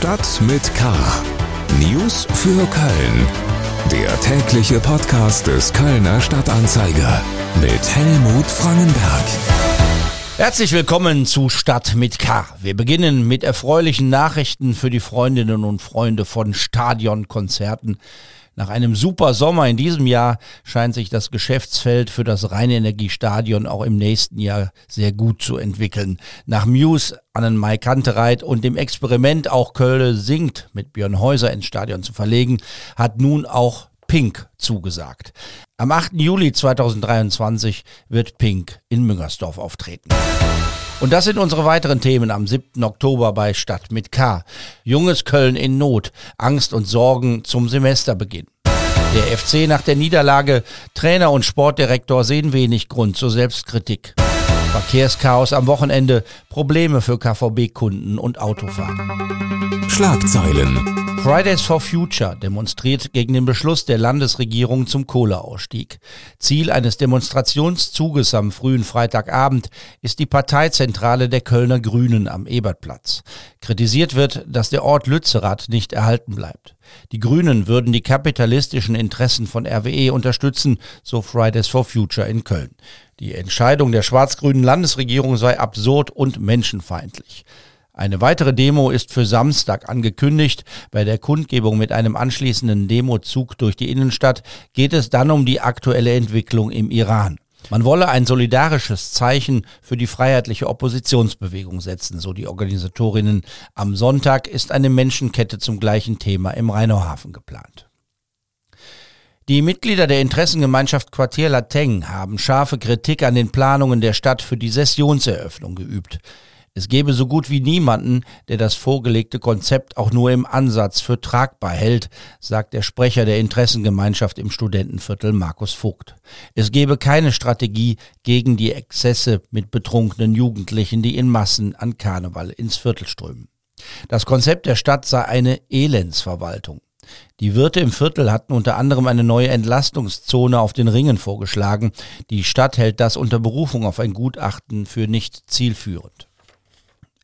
Stadt mit K. News für Köln. Der tägliche Podcast des Kölner Stadtanzeiger mit Helmut Frangenberg. Herzlich willkommen zu Stadt mit K. Wir beginnen mit erfreulichen Nachrichten für die Freundinnen und Freunde von Stadionkonzerten. Nach einem super Sommer in diesem Jahr scheint sich das Geschäftsfeld für das Rheinenergiestadion auch im nächsten Jahr sehr gut zu entwickeln. Nach Muse, Annen Mai Kantereit und dem Experiment auch Köln singt mit Björn Häuser ins Stadion zu verlegen, hat nun auch Pink zugesagt. Am 8. Juli 2023 wird Pink in Müngersdorf auftreten. Und das sind unsere weiteren Themen am 7. Oktober bei Stadt mit K. Junges Köln in Not, Angst und Sorgen zum Semesterbeginn. Der FC nach der Niederlage, Trainer und Sportdirektor sehen wenig Grund zur Selbstkritik. Verkehrschaos am Wochenende, Probleme für KVB-Kunden und Autofahrer. Schlagzeilen. Fridays for Future demonstriert gegen den Beschluss der Landesregierung zum Kohleausstieg. Ziel eines Demonstrationszuges am frühen Freitagabend ist die Parteizentrale der Kölner Grünen am Ebertplatz. Kritisiert wird, dass der Ort Lützerath nicht erhalten bleibt. Die Grünen würden die kapitalistischen Interessen von RWE unterstützen, so Fridays for Future in Köln. Die Entscheidung der schwarz-grünen Landesregierung sei absurd und menschenfeindlich. Eine weitere Demo ist für Samstag angekündigt. Bei der Kundgebung mit einem anschließenden Demozug durch die Innenstadt geht es dann um die aktuelle Entwicklung im Iran. Man wolle ein solidarisches Zeichen für die freiheitliche Oppositionsbewegung setzen, so die Organisatorinnen. Am Sonntag ist eine Menschenkette zum gleichen Thema im Rheinauhafen geplant. Die Mitglieder der Interessengemeinschaft Quartier Lateng haben scharfe Kritik an den Planungen der Stadt für die Sessionseröffnung geübt. Es gäbe so gut wie niemanden, der das vorgelegte Konzept auch nur im Ansatz für tragbar hält, sagt der Sprecher der Interessengemeinschaft im Studentenviertel Markus Vogt. Es gäbe keine Strategie gegen die Exzesse mit betrunkenen Jugendlichen, die in Massen an Karneval ins Viertel strömen. Das Konzept der Stadt sei eine Elendsverwaltung. Die Wirte im Viertel hatten unter anderem eine neue Entlastungszone auf den Ringen vorgeschlagen. Die Stadt hält das unter Berufung auf ein Gutachten für nicht zielführend.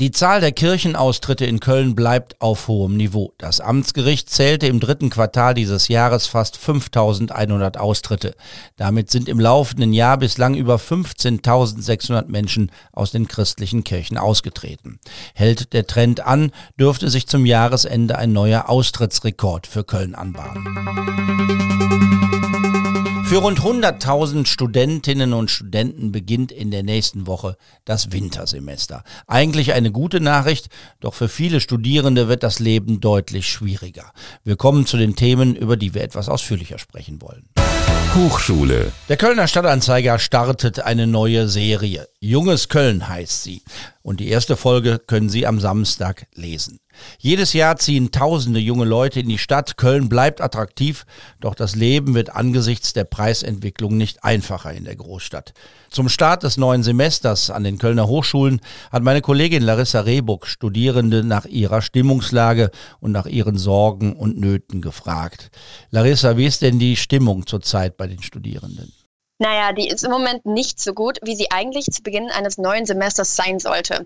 Die Zahl der Kirchenaustritte in Köln bleibt auf hohem Niveau. Das Amtsgericht zählte im dritten Quartal dieses Jahres fast 5100 Austritte. Damit sind im laufenden Jahr bislang über 15.600 Menschen aus den christlichen Kirchen ausgetreten. Hält der Trend an, dürfte sich zum Jahresende ein neuer Austrittsrekord für Köln anbahnen. Für rund 100.000 Studentinnen und Studenten beginnt in der nächsten Woche das Wintersemester. Eigentlich eine gute Nachricht, doch für viele Studierende wird das Leben deutlich schwieriger. Wir kommen zu den Themen, über die wir etwas ausführlicher sprechen wollen. Hochschule. Der Kölner Stadtanzeiger startet eine neue Serie. Junges Köln heißt sie. Und die erste Folge können Sie am Samstag lesen. Jedes Jahr ziehen tausende junge Leute in die Stadt. Köln bleibt attraktiv, doch das Leben wird angesichts der Preisentwicklung nicht einfacher in der Großstadt. Zum Start des neuen Semesters an den Kölner Hochschulen hat meine Kollegin Larissa Rehbuck Studierende nach ihrer Stimmungslage und nach ihren Sorgen und Nöten gefragt. Larissa, wie ist denn die Stimmung zurzeit bei den Studierenden? Naja, die ist im Moment nicht so gut, wie sie eigentlich zu Beginn eines neuen Semesters sein sollte.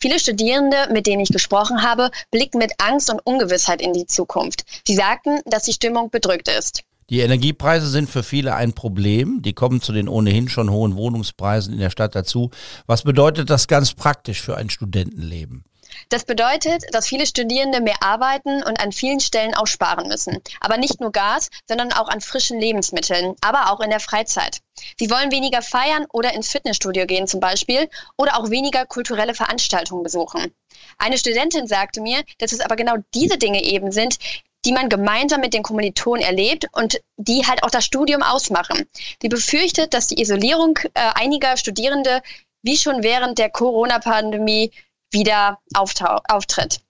Viele Studierende, mit denen ich gesprochen habe, blicken mit Angst und Ungewissheit in die Zukunft. Sie sagten, dass die Stimmung bedrückt ist. Die Energiepreise sind für viele ein Problem. Die kommen zu den ohnehin schon hohen Wohnungspreisen in der Stadt dazu. Was bedeutet das ganz praktisch für ein Studentenleben? Das bedeutet, dass viele Studierende mehr arbeiten und an vielen Stellen auch sparen müssen. Aber nicht nur Gas, sondern auch an frischen Lebensmitteln, aber auch in der Freizeit. Sie wollen weniger feiern oder ins Fitnessstudio gehen zum Beispiel oder auch weniger kulturelle Veranstaltungen besuchen. Eine Studentin sagte mir, dass es aber genau diese Dinge eben sind, die man gemeinsam mit den Kommilitonen erlebt und die halt auch das Studium ausmachen. Sie befürchtet, dass die Isolierung äh, einiger Studierende wie schon während der Corona-Pandemie wieder auftritt.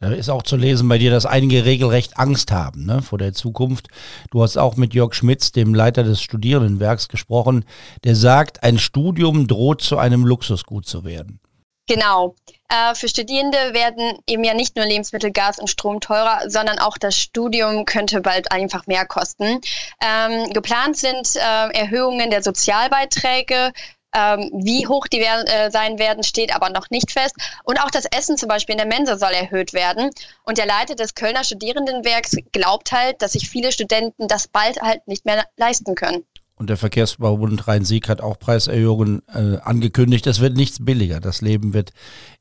Da ist auch zu lesen bei dir, dass einige regelrecht Angst haben ne, vor der Zukunft. Du hast auch mit Jörg Schmitz, dem Leiter des Studierendenwerks, gesprochen. Der sagt, ein Studium droht zu einem Luxusgut zu werden. Genau. Äh, für Studierende werden eben ja nicht nur Lebensmittel, Gas und Strom teurer, sondern auch das Studium könnte bald einfach mehr kosten. Ähm, geplant sind äh, Erhöhungen der Sozialbeiträge, Ähm, wie hoch die werden, äh, sein werden, steht aber noch nicht fest. Und auch das Essen zum Beispiel in der Mensa soll erhöht werden. Und der Leiter des Kölner Studierendenwerks glaubt halt, dass sich viele Studenten das bald halt nicht mehr leisten können. Und der Verkehrsbaubund Rhein-Sieg hat auch Preiserhöhungen äh, angekündigt. Es wird nichts billiger. Das Leben wird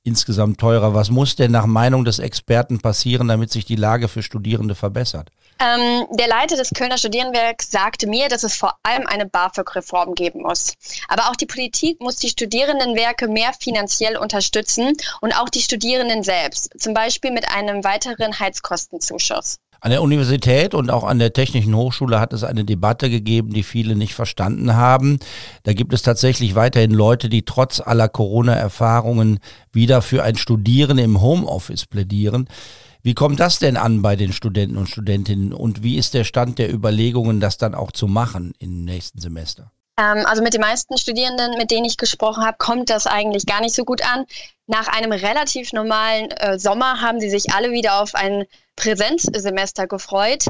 insgesamt teurer. Was muss denn nach Meinung des Experten passieren, damit sich die Lage für Studierende verbessert? Ähm, der Leiter des Kölner Studierendenwerks sagte mir, dass es vor allem eine BAföG-Reform geben muss. Aber auch die Politik muss die Studierendenwerke mehr finanziell unterstützen und auch die Studierenden selbst, zum Beispiel mit einem weiteren Heizkostenzuschuss. An der Universität und auch an der Technischen Hochschule hat es eine Debatte gegeben, die viele nicht verstanden haben. Da gibt es tatsächlich weiterhin Leute, die trotz aller Corona-Erfahrungen wieder für ein Studieren im Homeoffice plädieren. Wie kommt das denn an bei den Studenten und Studentinnen und wie ist der Stand der Überlegungen, das dann auch zu machen im nächsten Semester? Ähm, also mit den meisten Studierenden, mit denen ich gesprochen habe, kommt das eigentlich gar nicht so gut an. Nach einem relativ normalen äh, Sommer haben sie sich alle wieder auf ein Präsenzsemester gefreut.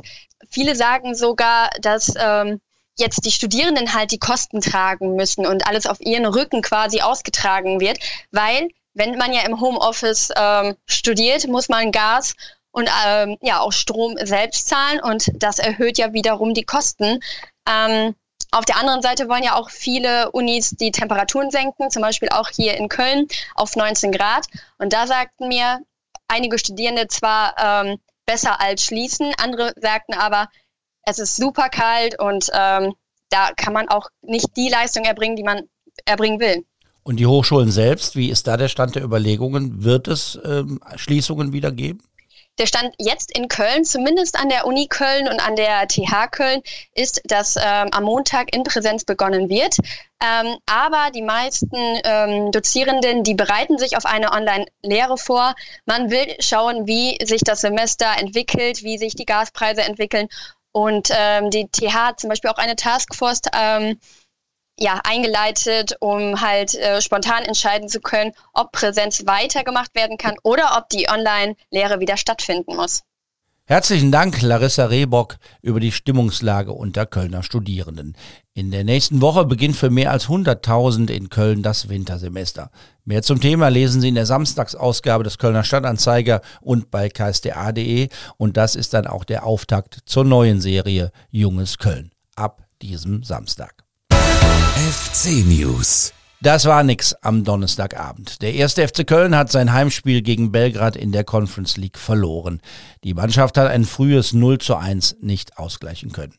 Viele sagen sogar, dass ähm, jetzt die Studierenden halt die Kosten tragen müssen und alles auf ihren Rücken quasi ausgetragen wird, weil wenn man ja im Homeoffice ähm, studiert, muss man Gas und ähm, ja auch Strom selbst zahlen und das erhöht ja wiederum die Kosten. Ähm, auf der anderen Seite wollen ja auch viele Unis die Temperaturen senken, zum Beispiel auch hier in Köln auf 19 Grad. Und da sagten mir einige Studierende zwar ähm, besser als schließen, andere sagten aber, es ist super kalt und ähm, da kann man auch nicht die Leistung erbringen, die man erbringen will. Und die Hochschulen selbst, wie ist da der Stand der Überlegungen? Wird es ähm, Schließungen wieder geben? Der Stand jetzt in Köln, zumindest an der Uni Köln und an der TH Köln, ist, dass ähm, am Montag in Präsenz begonnen wird. Ähm, aber die meisten ähm, Dozierenden, die bereiten sich auf eine Online-Lehre vor. Man will schauen, wie sich das Semester entwickelt, wie sich die Gaspreise entwickeln. Und ähm, die TH hat zum Beispiel auch eine Taskforce ähm, ja, eingeleitet, um halt äh, spontan entscheiden zu können, ob Präsenz weitergemacht werden kann oder ob die Online-Lehre wieder stattfinden muss. Herzlichen Dank, Larissa Rehbock, über die Stimmungslage unter Kölner Studierenden. In der nächsten Woche beginnt für mehr als 100.000 in Köln das Wintersemester. Mehr zum Thema lesen Sie in der Samstagsausgabe des Kölner Stadtanzeiger und bei ksta.de. Und das ist dann auch der Auftakt zur neuen Serie Junges Köln ab diesem Samstag. FC News. Das war nix am Donnerstagabend. Der erste FC Köln hat sein Heimspiel gegen Belgrad in der Conference League verloren. Die Mannschaft hat ein frühes 0 zu 1 nicht ausgleichen können.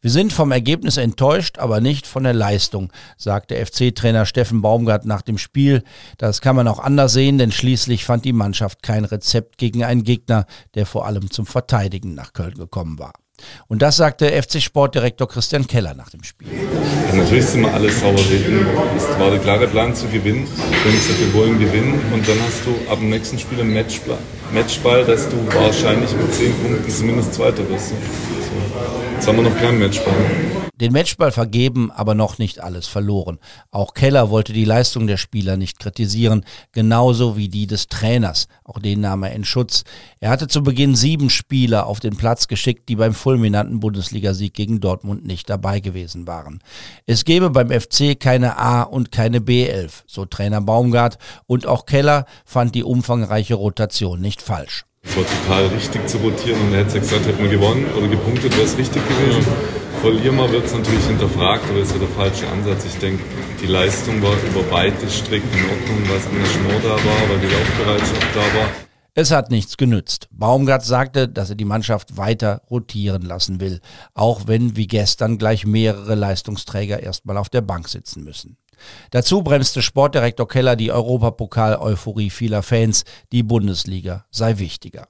Wir sind vom Ergebnis enttäuscht, aber nicht von der Leistung, sagte FC-Trainer Steffen Baumgart nach dem Spiel. Das kann man auch anders sehen, denn schließlich fand die Mannschaft kein Rezept gegen einen Gegner, der vor allem zum Verteidigen nach Köln gekommen war. Und das sagte FC-Sportdirektor Christian Keller nach dem Spiel. Also natürlich sind wir alle sauber reden. Es war der klare Plan zu gewinnen. Wir haben gesagt, wir wollen gewinnen. Und dann hast du ab dem nächsten Spiel einen Matchball, Matchball dass du wahrscheinlich mit 10 Punkten zumindest Zweiter wirst. Jetzt haben wir noch keinen Matchball. Den Matchball vergeben, aber noch nicht alles verloren. Auch Keller wollte die Leistung der Spieler nicht kritisieren, genauso wie die des Trainers. Auch den nahm er in Schutz. Er hatte zu Beginn sieben Spieler auf den Platz geschickt, die beim fulminanten Bundesligasieg gegen Dortmund nicht dabei gewesen waren. Es gebe beim FC keine A und keine B11, so Trainer Baumgart, und auch Keller fand die umfangreiche Rotation nicht falsch. Es war total richtig zu rotieren und er hätte gesagt, hätten wir gewonnen oder gepunktet, wäre es richtig gewesen. Verlieren wir, wird es natürlich hinterfragt, aber das ist ja der falsche Ansatz. Ich denke, die Leistung war über weite Strecken in Ordnung, was Engagement da war, weil die Laufbereitschaft da war. Es hat nichts genützt. Baumgart sagte, dass er die Mannschaft weiter rotieren lassen will, auch wenn wie gestern gleich mehrere Leistungsträger erstmal auf der Bank sitzen müssen. Dazu bremste Sportdirektor Keller die Europapokal-Euphorie vieler Fans, die Bundesliga sei wichtiger.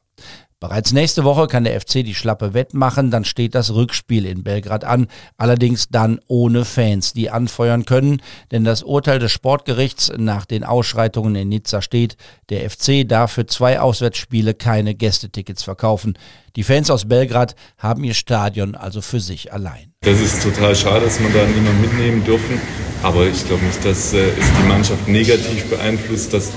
Bereits nächste Woche kann der FC die Schlappe wettmachen, dann steht das Rückspiel in Belgrad an, allerdings dann ohne Fans, die anfeuern können, denn das Urteil des Sportgerichts nach den Ausschreitungen in Nizza steht, der FC darf für zwei Auswärtsspiele keine Gästetickets verkaufen. Die Fans aus Belgrad haben ihr Stadion also für sich allein. Das ist total schade, dass man da niemanden mitnehmen dürfen, aber ich glaube nicht, dass äh, es die Mannschaft negativ beeinflusst, dass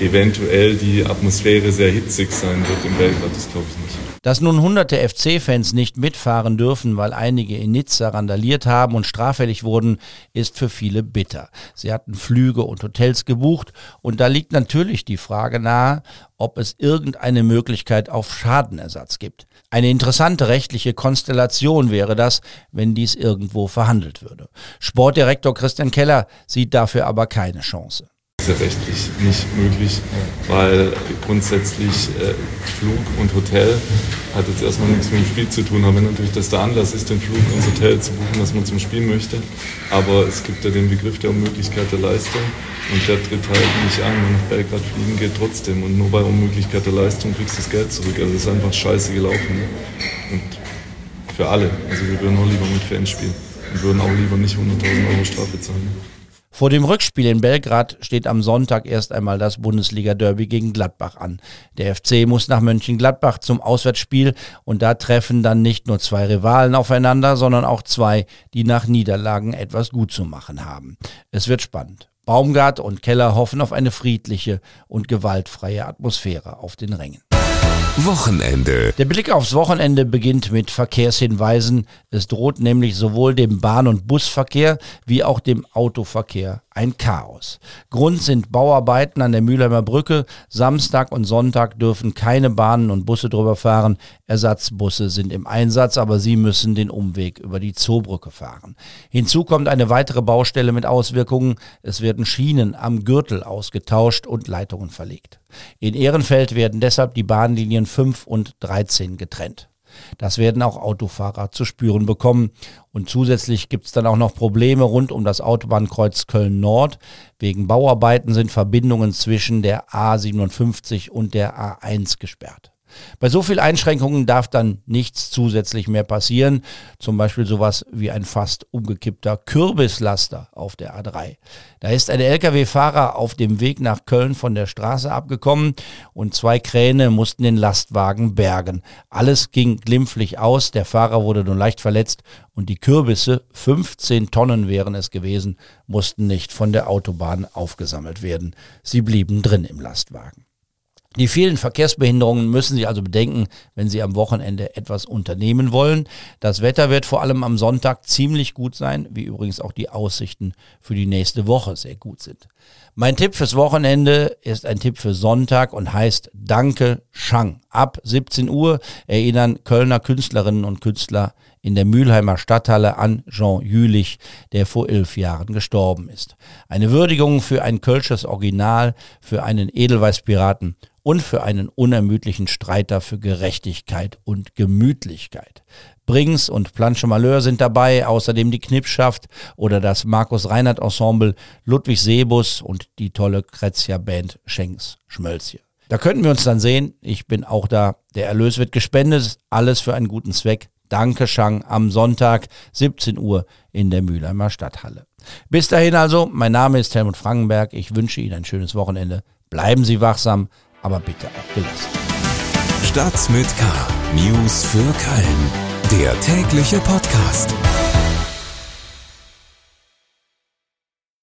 eventuell die Atmosphäre sehr hitzig sein wird in Belgrad, das glaube ich nicht. Dass nun hunderte FC-Fans nicht mitfahren dürfen, weil einige in Nizza randaliert haben und straffällig wurden, ist für viele bitter. Sie hatten Flüge und Hotels gebucht und da liegt natürlich die Frage nahe, ob es irgendeine Möglichkeit auf Schadenersatz gibt. Eine interessante rechtliche Konstellation wäre das, wenn dies irgendwo verhandelt würde. Sportdirektor Christian Keller sieht dafür aber keine Chance rechtlich nicht möglich, weil grundsätzlich äh, Flug und Hotel hat jetzt erstmal nichts mit dem Spiel zu tun, aber wenn natürlich das der Anlass ist, den Flug ins Hotel zu buchen, dass man zum Spiel möchte. Aber es gibt ja den Begriff der Unmöglichkeit der Leistung und der tritt halt nicht an. Wenn nach Belgrad fliegen geht trotzdem und nur bei Unmöglichkeit der Leistung kriegst du das Geld zurück. Also es ist einfach scheiße gelaufen. Ne? Und für alle. Also wir würden auch lieber mit Fans spielen und würden auch lieber nicht 100.000 Euro Strafe zahlen. Vor dem Rückspiel in Belgrad steht am Sonntag erst einmal das Bundesliga-Derby gegen Gladbach an. Der FC muss nach Mönchengladbach zum Auswärtsspiel und da treffen dann nicht nur zwei Rivalen aufeinander, sondern auch zwei, die nach Niederlagen etwas gut zu machen haben. Es wird spannend. Baumgart und Keller hoffen auf eine friedliche und gewaltfreie Atmosphäre auf den Rängen. Wochenende. Der Blick aufs Wochenende beginnt mit Verkehrshinweisen. Es droht nämlich sowohl dem Bahn- und Busverkehr wie auch dem Autoverkehr ein Chaos. Grund sind Bauarbeiten an der Mülheimer Brücke. Samstag und Sonntag dürfen keine Bahnen und Busse drüber fahren. Ersatzbusse sind im Einsatz, aber sie müssen den Umweg über die Zoobrücke fahren. Hinzu kommt eine weitere Baustelle mit Auswirkungen. Es werden Schienen am Gürtel ausgetauscht und Leitungen verlegt. In Ehrenfeld werden deshalb die Bahnlinien 5 und 13 getrennt. Das werden auch Autofahrer zu spüren bekommen. Und zusätzlich gibt es dann auch noch Probleme rund um das Autobahnkreuz Köln-Nord. Wegen Bauarbeiten sind Verbindungen zwischen der A57 und der A1 gesperrt. Bei so viel Einschränkungen darf dann nichts zusätzlich mehr passieren. Zum Beispiel sowas wie ein fast umgekippter Kürbislaster auf der A3. Da ist ein Lkw-Fahrer auf dem Weg nach Köln von der Straße abgekommen und zwei Kräne mussten den Lastwagen bergen. Alles ging glimpflich aus. Der Fahrer wurde nur leicht verletzt und die Kürbisse, 15 Tonnen wären es gewesen, mussten nicht von der Autobahn aufgesammelt werden. Sie blieben drin im Lastwagen. Die vielen Verkehrsbehinderungen müssen Sie also bedenken, wenn Sie am Wochenende etwas unternehmen wollen. Das Wetter wird vor allem am Sonntag ziemlich gut sein, wie übrigens auch die Aussichten für die nächste Woche sehr gut sind. Mein Tipp fürs Wochenende ist ein Tipp für Sonntag und heißt Danke Shang. Ab 17 Uhr erinnern Kölner Künstlerinnen und Künstler in der Mülheimer Stadthalle an Jean Jülich, der vor elf Jahren gestorben ist. Eine Würdigung für ein Kölsches Original, für einen Edelweißpiraten und für einen unermüdlichen Streiter für Gerechtigkeit und Gemütlichkeit. Brings und Planche Malheur sind dabei, außerdem die Knippschaft oder das Markus Reinhardt Ensemble, Ludwig Sebus und die tolle Kretzia Band Schenks Schmölzje. Da könnten wir uns dann sehen. Ich bin auch da. Der Erlös wird gespendet. Alles für einen guten Zweck. Danke, Shang, am Sonntag, 17 Uhr in der Mülheimer Stadthalle. Bis dahin also, mein Name ist Helmut Frankenberg. Ich wünsche Ihnen ein schönes Wochenende. Bleiben Sie wachsam aber bitte auch gelassen. Stadt mit K. News für Köln. Der tägliche Podcast.